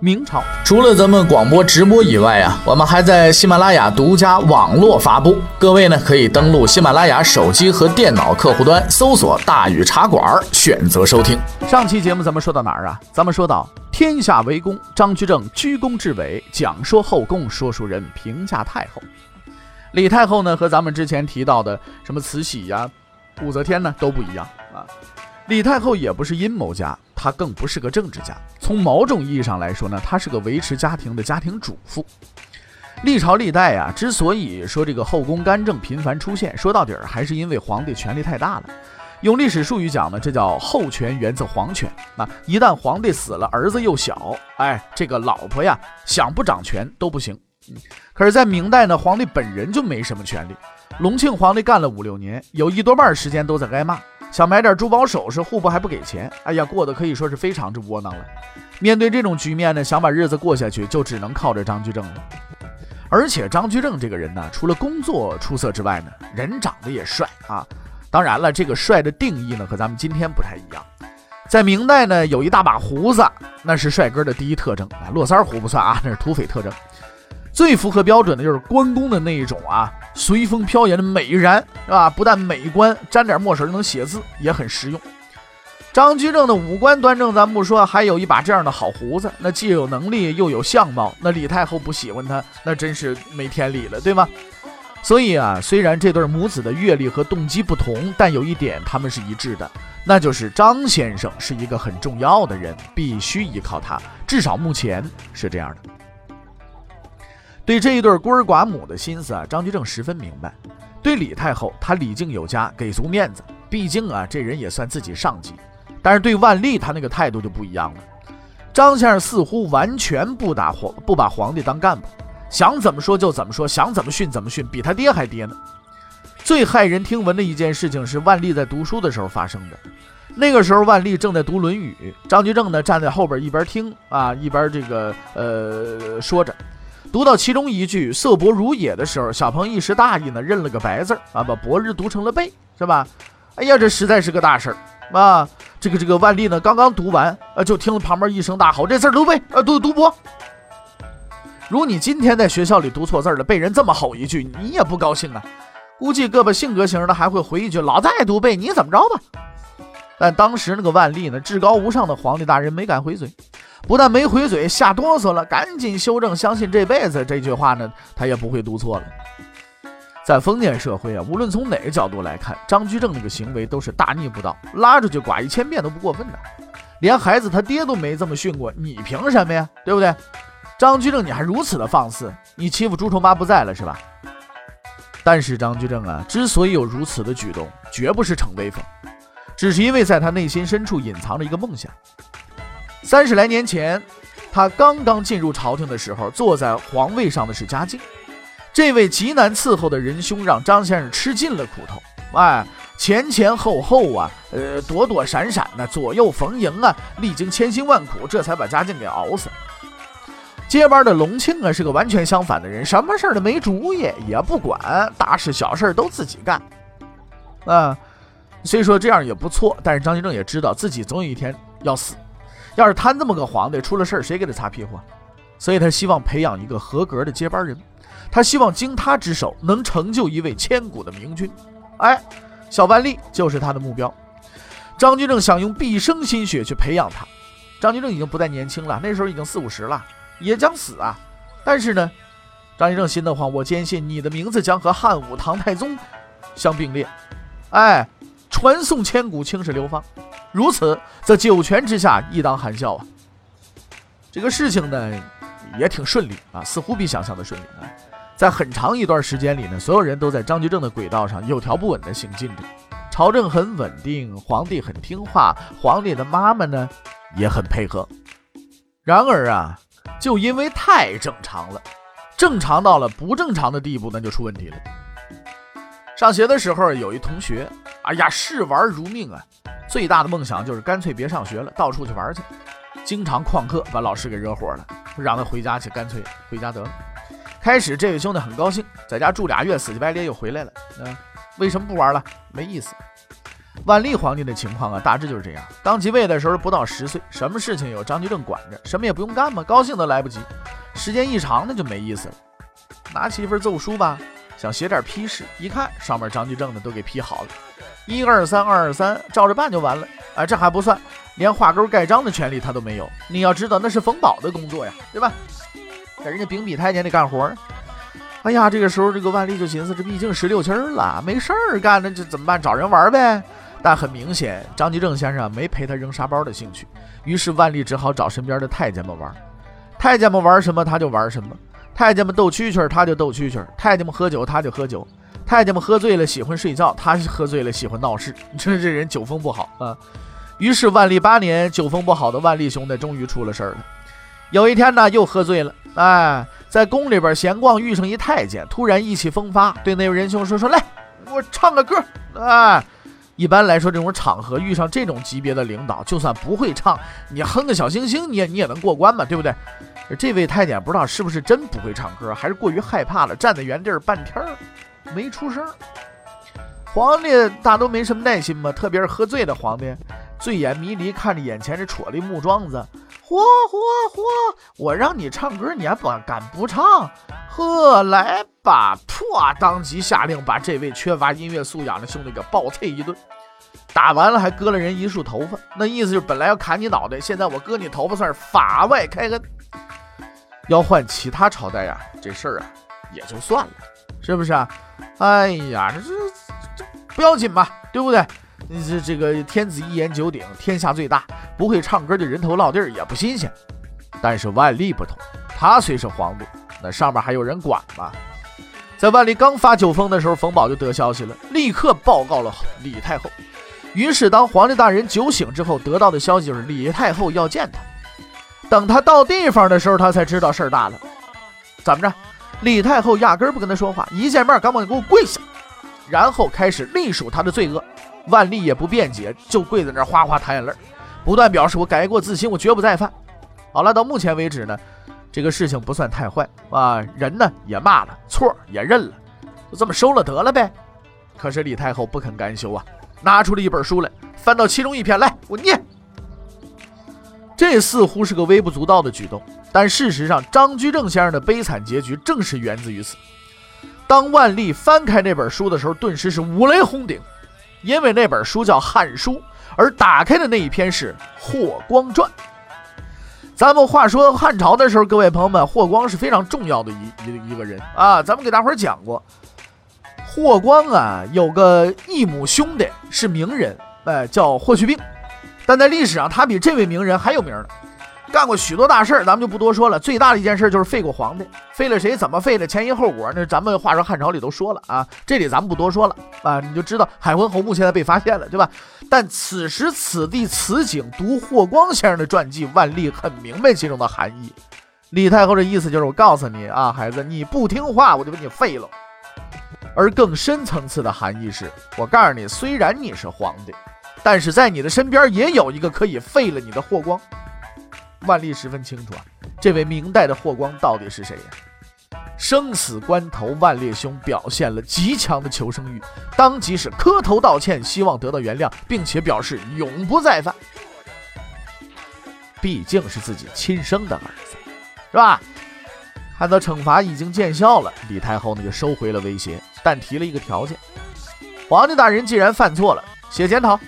明朝除了咱们广播直播以外啊，我们还在喜马拉雅独家网络发布。各位呢可以登录喜马拉雅手机和电脑客户端，搜索“大禹茶馆”，选择收听。上期节目咱们说到哪儿啊？咱们说到天下为公，张居正居功至伟，讲说后宫，说书人评价太后。李太后呢和咱们之前提到的什么慈禧呀、武则天呢都不一样啊。李太后也不是阴谋家，她更不是个政治家。从某种意义上来说呢，她是个维持家庭的家庭主妇。历朝历代啊，之所以说这个后宫干政频繁出现，说到底儿还是因为皇帝权力太大了。用历史术语讲呢，这叫后权源自皇权。那一旦皇帝死了，儿子又小，哎，这个老婆呀想不掌权都不行。可是，在明代呢，皇帝本人就没什么权利。隆庆皇帝干了五六年，有一多半时间都在挨骂。想买点珠宝首饰，户部还不给钱。哎呀，过得可以说是非常之窝囊了。面对这种局面呢，想把日子过下去，就只能靠着张居正了。而且张居正这个人呢，除了工作出色之外呢，人长得也帅啊。当然了，这个帅的定义呢，和咱们今天不太一样。在明代呢，有一大把胡子，那是帅哥的第一特征啊。络腮胡不算啊，那是土匪特征。最符合标准的就是关公的那一种啊。随风飘扬的美髯，是吧？不但美观，沾点墨水就能写字，也很实用。张居正的五官端正，咱不说，还有一把这样的好胡子，那既有能力又有相貌，那李太后不喜欢他，那真是没天理了，对吗？所以啊，虽然这对母子的阅历和动机不同，但有一点他们是一致的，那就是张先生是一个很重要的人，必须依靠他，至少目前是这样的。对这一对孤儿寡母的心思啊，张居正十分明白。对李太后，他礼敬有加，给足面子，毕竟啊，这人也算自己上级。但是对万历，他那个态度就不一样了。张先生似乎完全不打皇，不把皇帝当干部，想怎么说就怎么说，想怎么训怎么训，比他爹还爹呢。最骇人听闻的一件事情是万历在读书的时候发生的。那个时候，万历正在读《论语》，张居正呢站在后边一边听啊，一边这个呃说着。读到其中一句“色薄如也”的时候，小鹏一时大意呢，认了个白字啊，把“薄日”读成了“背”，是吧？哎呀，这实在是个大事儿啊！这个这个万历呢，刚刚读完，呃，就听了旁边一声大吼：“这字儿读背，啊，读读薄。”如你今天在学校里读错字了，被人这么吼一句，你也不高兴啊？估计各个性格型的还会回一句：“老子爱读背，你怎么着吧？”但当时那个万历呢，至高无上的皇帝大人没敢回嘴。不但没回嘴，吓哆嗦了，赶紧修正，相信这辈子这句话呢，他也不会读错了。在封建社会啊，无论从哪个角度来看，张居正这个行为都是大逆不道，拉出去剐一千遍都不过分的。连孩子他爹都没这么训过，你凭什么呀？对不对？张居正你还如此的放肆，你欺负朱重八不在了是吧？但是张居正啊，之所以有如此的举动，绝不是逞威风，只是因为在他内心深处隐藏着一个梦想。三十来年前，他刚刚进入朝廷的时候，坐在皇位上的是嘉靖。这位极难伺候的仁兄，让张先生吃尽了苦头。哎，前前后后啊，呃，躲躲闪闪的，左右逢迎啊，历经千辛万苦，这才把嘉靖给熬死。接班的隆庆啊，是个完全相反的人，什么事儿都没主意，也不管，大事小事都自己干。啊，虽说这样也不错，但是张居正也知道自己总有一天要死。要是摊这么个皇帝，出了事儿谁给他擦屁股啊？所以他希望培养一个合格的接班人，他希望经他之手能成就一位千古的明君。哎，小万历就是他的目标。张居正想用毕生心血去培养他。张居正已经不再年轻了，那时候已经四五十了，也将死啊。但是呢，张居正心的慌，我坚信你的名字将和汉武、唐太宗相并列。哎，传颂千古，青史流芳。如此，则九泉之下亦当含笑啊！这个事情呢，也挺顺利啊，似乎比想象的顺利啊。在很长一段时间里呢，所有人都在张居正的轨道上有条不紊地行进着，朝政很稳定，皇帝很听话，皇帝的妈妈呢也很配合。然而啊，就因为太正常了，正常到了不正常的地步，那就出问题了。上学的时候，有一同学，哎呀，视玩如命啊，最大的梦想就是干脆别上学了，到处去玩去，经常旷课，把老师给惹火了，让他回家去，干脆回家得了。开始这位兄弟很高兴，在家住俩月，死乞白咧又回来了。嗯，为什么不玩了？没意思。万历皇帝的情况啊，大致就是这样。刚即位的时候不到十岁，什么事情有张居正管着，什么也不用干嘛，高兴都来不及。时间一长，那就没意思了。拿起一份奏书吧，想写点批示，一看上面张居正的都给批好了，一二三二二三，照着办就完了。哎，这还不算，连画勾盖章的权利他都没有。你要知道，那是冯保的工作呀，对吧？在人家秉笔太监得干活。哎呀，这个时候这个万历就寻思，这毕竟十六七了，没事儿干，那这怎么办？找人玩呗。但很明显，张居正先生没陪他扔沙包的兴趣，于是万历只好找身边的太监们玩。太监们玩什么，他就玩什么；太监们斗蛐蛐，他就斗蛐蛐；太监们喝酒，他就喝酒；太监们喝醉了喜欢睡觉，他是喝醉了喜欢闹事。你说这人酒风不好啊！于是万历八年，酒风不好的万历兄弟终于出了事儿了。有一天呢，又喝醉了，哎，在宫里边闲逛，遇上一太监，突然意气风发，对那位仁兄说：“说来，我唱个歌。”哎。一般来说，这种场合遇上这种级别的领导，就算不会唱，你哼个小星星，你也你也能过关嘛，对不对？这位太监不知道是不是真不会唱歌，还是过于害怕了，站在原地儿半天儿没出声。皇帝大都没什么耐心嘛，特别是喝醉的皇帝，醉眼迷离看着眼前这矬的木桩子，嚯嚯嚯！我让你唱歌，你还不敢不唱？呵，来吧！噗，当即下令把这位缺乏音乐素养的兄弟给暴啐一顿。打完了还割了人一束头发，那意思就是本来要砍你脑袋，现在我割你头发算是法外开恩。要换其他朝代呀，这事儿啊也就算了，是不是啊？哎呀，这这这不要紧吧，对不对？你这这个天子一言九鼎，天下最大，不会唱歌的人头落地儿也不新鲜。但是万历不同，他虽是皇帝，那上面还有人管吗？在万历刚发酒疯的时候，冯保就得消息了，立刻报告了李太后。于是，当皇帝大人酒醒之后，得到的消息就是李太后要见他。等他到地方的时候，他才知道事儿大了。怎么着？李太后压根儿不跟他说话，一见面赶忙给我跪下，然后开始历数他的罪恶。万历也不辩解，就跪在那儿哗哗淌眼泪，不断表示我改过自新，我绝不再犯。好了，到目前为止呢，这个事情不算太坏啊，人呢也骂了，错也认了，就这么收了得了呗。可是李太后不肯甘休啊。拿出了一本书来，翻到其中一篇来，我念。这似乎是个微不足道的举动，但事实上，张居正先生的悲惨结局正是源自于此。当万历翻开那本书的时候，顿时是五雷轰顶，因为那本书叫《汉书》，而打开的那一篇是《霍光传》。咱们话说汉朝的时候，各位朋友们，霍光是非常重要的一一一个人啊，咱们给大伙儿讲过。霍光啊，有个异母兄弟是名人，哎，叫霍去病。但在历史上，他比这位名人还有名呢，干过许多大事儿，咱们就不多说了。最大的一件事就是废过皇帝，废了谁？怎么废的？前因后果，那咱们话说汉朝里都说了啊，这里咱们不多说了啊，你就知道海昏侯墓现在被发现了，对吧？但此时此地此景，读霍光先生的传记，万历很明白其中的含义。李太后的意思就是，我告诉你啊，孩子，你不听话，我就把你废了。而更深层次的含义是，我告诉你，虽然你是皇帝，但是在你的身边也有一个可以废了你的霍光。万历十分清楚啊，这位明代的霍光到底是谁呀？生死关头，万历兄表现了极强的求生欲，当即是磕头道歉，希望得到原谅，并且表示永不再犯。毕竟是自己亲生的儿子，是吧？看到惩罚已经见效了，李太后呢就收回了威胁，但提了一个条件：皇帝大人既然犯错了，写检讨。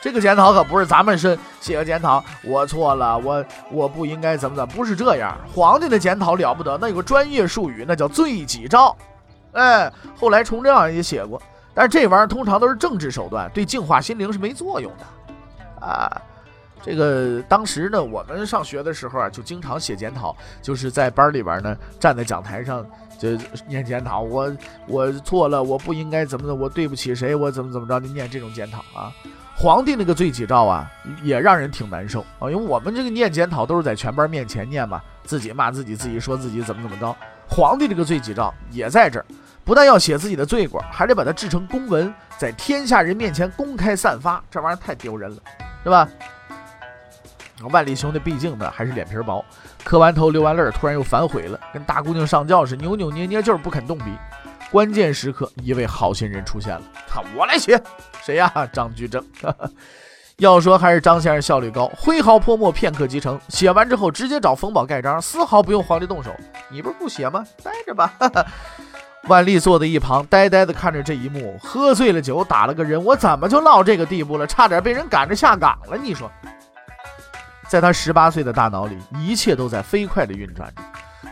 这个检讨可不是咱们是写个检讨，我错了，我我不应该怎么怎么，不是这样。皇帝的检讨了不得，那有个专业术语，那叫罪己诏。哎，后来崇祯也写过，但是这玩意儿通常都是政治手段，对净化心灵是没作用的啊。这个当时呢，我们上学的时候啊，就经常写检讨，就是在班里边呢，站在讲台上就念检讨。我我错了，我不应该怎么的，我对不起谁，我怎么怎么着，就念这种检讨啊。皇帝那个罪己诏啊，也让人挺难受啊，因为我们这个念检讨都是在全班面前念嘛，自己骂自己，自己说自己怎么怎么着。皇帝这个罪己诏也在这儿，不但要写自己的罪过，还得把它制成公文，在天下人面前公开散发，这玩意儿太丢人了，是吧？万历兄弟毕竟呢还是脸皮薄，磕完头流完泪，突然又反悔了，跟大姑娘上轿似，扭扭捏捏就是不肯动笔。关键时刻，一位好心人出现了，哈，我来写，谁呀？张居正。要说还是张先生效率高，挥毫泼墨，片刻即成。写完之后直接找冯宝盖章，丝毫不用皇帝动手。你不是不写吗？待着吧。万历坐在一旁，呆呆地看着这一幕，喝醉了酒，打了个人，我怎么就落这个地步了？差点被人赶着下岗了。你说，在他十八岁的大脑里，一切都在飞快地运转着。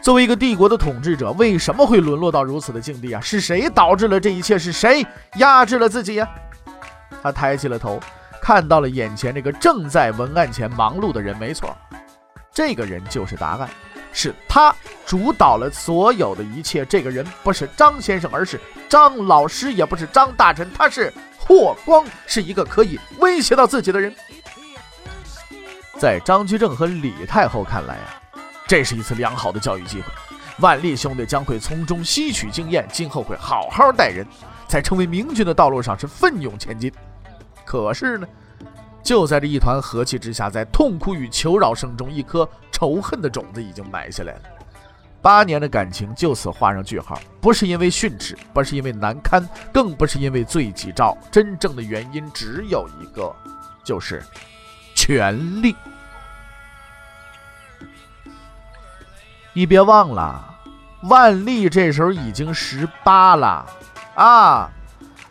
作为一个帝国的统治者，为什么会沦落到如此的境地啊？是谁导致了这一切？是谁压制了自己呀？他抬起了头，看到了眼前这个正在文案前忙碌的人。没错，这个人就是答案，是他主导了所有的一切。这个人不是张先生，而是张老师，也不是张大臣，他是霍光，是一个可以威胁到自己的人。在张居正和李太后看来啊。这是一次良好的教育机会，万历兄弟将会从中吸取经验，今后会好好待人，在成为明君的道路上是奋勇前进。可是呢，就在这一团和气之下，在痛苦与求饶声中，一颗仇恨的种子已经埋下来了。八年的感情就此画上句号，不是因为训斥，不是因为难堪，更不是因为罪己诏，真正的原因只有一个，就是权力。你别忘了，万历这时候已经十八了啊！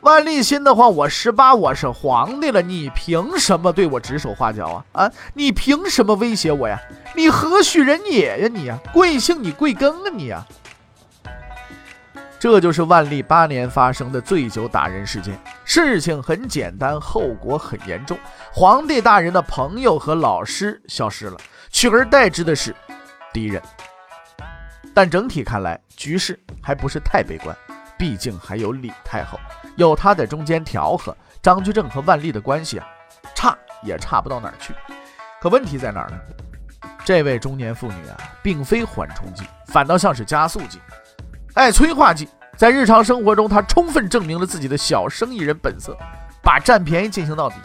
万历心的话，我十八，我是皇帝了，你凭什么对我指手画脚啊？啊，你凭什么威胁我呀？你何许人也呀？你呀，贵姓？你贵庚啊？你呀？这就是万历八年发生的醉酒打人事件。事情很简单，后果很严重。皇帝大人的朋友和老师消失了，取而代之的是敌人。但整体看来，局势还不是太悲观，毕竟还有李太后，有她在中间调和，张居正和万历的关系啊，差也差不到哪儿去。可问题在哪儿呢？这位中年妇女啊，并非缓冲剂，反倒像是加速剂，爱，催化剂。在日常生活中，她充分证明了自己的小生意人本色，把占便宜进行到底。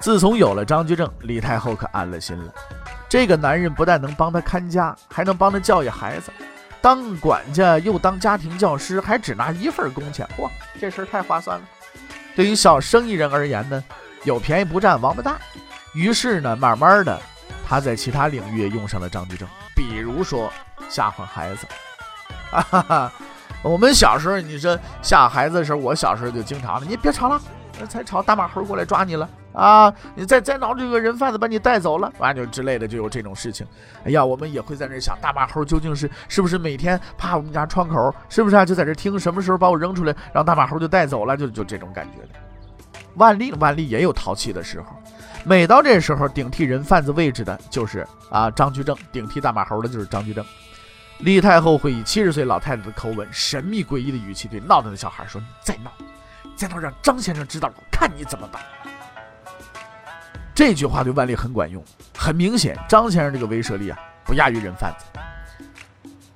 自从有了张居正，李太后可安了心了。这个男人不但能帮他看家，还能帮他教育孩子，当管家又当家庭教师，还只拿一份工钱，哇，这事儿太划算了。对于小生意人而言呢，有便宜不占王八蛋。于是呢，慢慢的，他在其他领域也用上了张居正，比如说吓唬孩子。哈哈哈，我们小时候，你说吓孩子的时候，我小时候就经常的，你别吵了，才吵，大马猴过来抓你了。啊！你再再闹这个人贩子把你带走了，完就之类的就有这种事情。哎呀，我们也会在那想，大马猴究竟是是不是每天趴我们家窗口，是不是啊？就在这听什么时候把我扔出来，让大马猴就带走了，就就这种感觉的。万历万历也有淘气的时候，每到这时候顶替人贩子位置的就是啊张居正，顶替大马猴的就是张居正。李太后会以七十岁老太太的口吻，神秘诡异的语气对闹腾的小孩说：“你再闹，再闹，让张先生知道了，看你怎么办。”这句话对万历很管用，很明显，张先生这个威慑力啊，不亚于人贩子。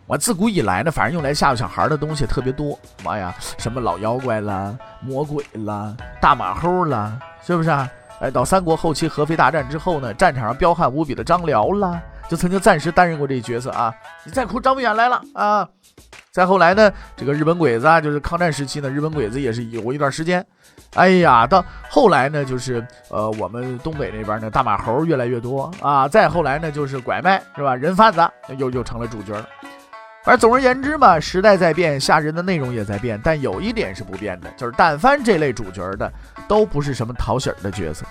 我自古以来呢，反正用来吓唬小孩的东西特别多。妈呀，什么老妖怪啦、魔鬼啦、大马猴啦，是不是啊？哎，到三国后期合肥大战之后呢，战场上彪悍无比的张辽啦，就曾经暂时担任过这角色啊。你再哭，张不远来了啊。再后来呢，这个日本鬼子啊，就是抗战时期呢，日本鬼子也是有过一段时间。哎呀，到后来呢，就是呃，我们东北那边呢，大马猴越来越多啊。再后来呢，就是拐卖，是吧？人贩子又又成了主角了。而总而言之嘛，时代在变，吓人的内容也在变，但有一点是不变的，就是但凡这类主角的，都不是什么讨喜儿的角色。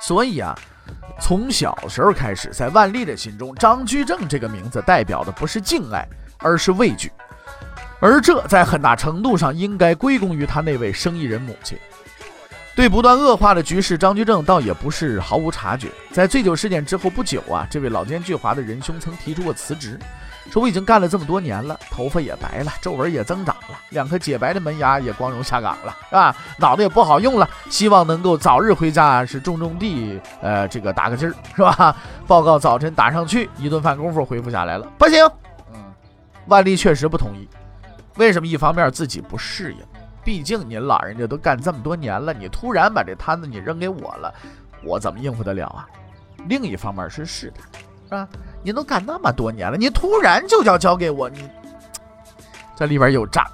所以啊，从小时候开始，在万历的心中，张居正这个名字代表的不是敬爱，而是畏惧。而这在很大程度上应该归功于他那位生意人母亲。对不断恶化的局势，张居正倒也不是毫无察觉。在醉酒事件之后不久啊，这位老奸巨猾的仁兄曾提出过辞职，说我已经干了这么多年了，头发也白了，皱纹也增长了，两颗洁白的门牙也光荣下岗了，是吧？脑袋也不好用了，希望能够早日回家，是种种地，呃，这个打个劲儿，是吧？报告早晨打上去，一顿饭功夫恢复下来了，不行，万历确实不同意。为什么？一方面自己不适应，毕竟您老人家都干这么多年了，你突然把这摊子你扔给我了，我怎么应付得了啊？另一方面是试探，是吧？您都干那么多年了，你突然就要交给我，你这里边有诈。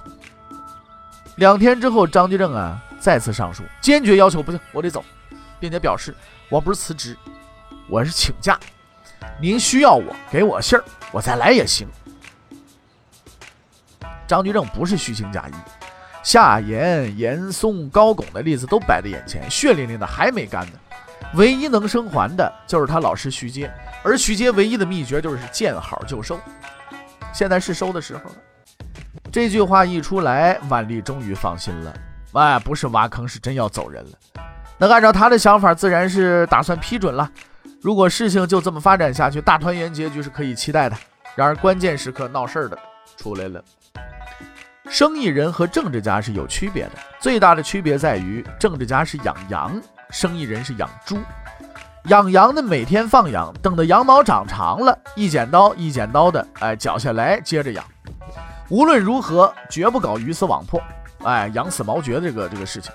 两天之后，张居正啊再次上书，坚决要求不行，我得走，并且表示我不是辞职，我是请假。您需要我，给我信儿，我再来也行。张居正不是虚情假意，夏言、严嵩、高拱的例子都摆在眼前，血淋淋的还没干呢。唯一能生还的就是他老师徐阶，而徐阶唯一的秘诀就是见好就收。现在是收的时候了。这句话一出来，万历终于放心了。哎，不是挖坑，是真要走人了。那按照他的想法，自然是打算批准了。如果事情就这么发展下去，大团圆结局是可以期待的。然而关键时刻闹事儿的出来了。生意人和政治家是有区别的，最大的区别在于政治家是养羊。生意人是养猪，养羊的每天放养，等到羊毛长长了，一剪刀一剪刀的，哎，绞下来接着养。无论如何，绝不搞鱼死网破，哎，养死毛绝这个这个事情。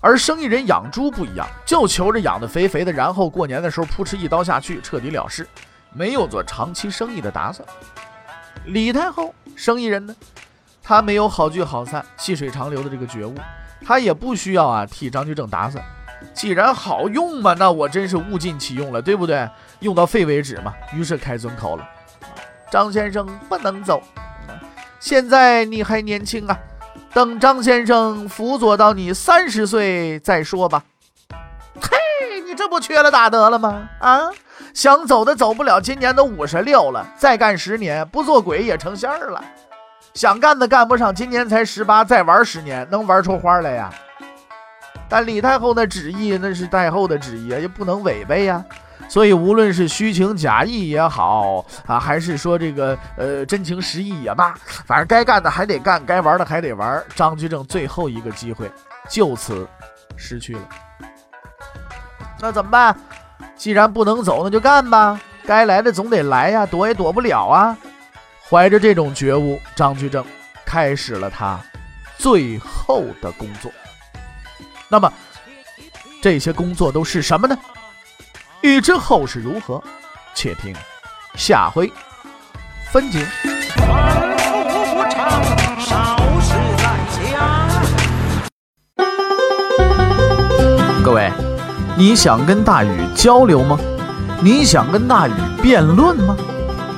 而生意人养猪不一样，就求着养的肥肥的，然后过年的时候扑哧一刀下去，彻底了事，没有做长期生意的打算。李太后，生意人呢，他没有好聚好散、细水长流的这个觉悟，他也不需要啊替张居正打算。既然好用嘛，那我真是物尽其用了，对不对？用到废为止嘛。于是开尊口了：“张先生不能走，现在你还年轻啊，等张先生辅佐到你三十岁再说吧。”嘿，你这不缺了大德了吗？啊，想走的走不了，今年都五十六了，再干十年不做鬼也成仙儿了。想干的干不上，今年才十八，再玩十年能玩出花来呀？但李太后的旨意那是太后的旨意，也不能违背呀。所以无论是虚情假意也好啊，还是说这个呃真情实意也罢，反正该干的还得干，该玩的还得玩。张居正最后一个机会就此失去了。那怎么办？既然不能走，那就干吧。该来的总得来呀，躲也躲不了啊。怀着这种觉悟，张居正开始了他最后的工作。那么，这些工作都是什么呢？欲知后事如何，且听下回分解。各位，你想跟大禹交流吗？你想跟大禹辩论吗？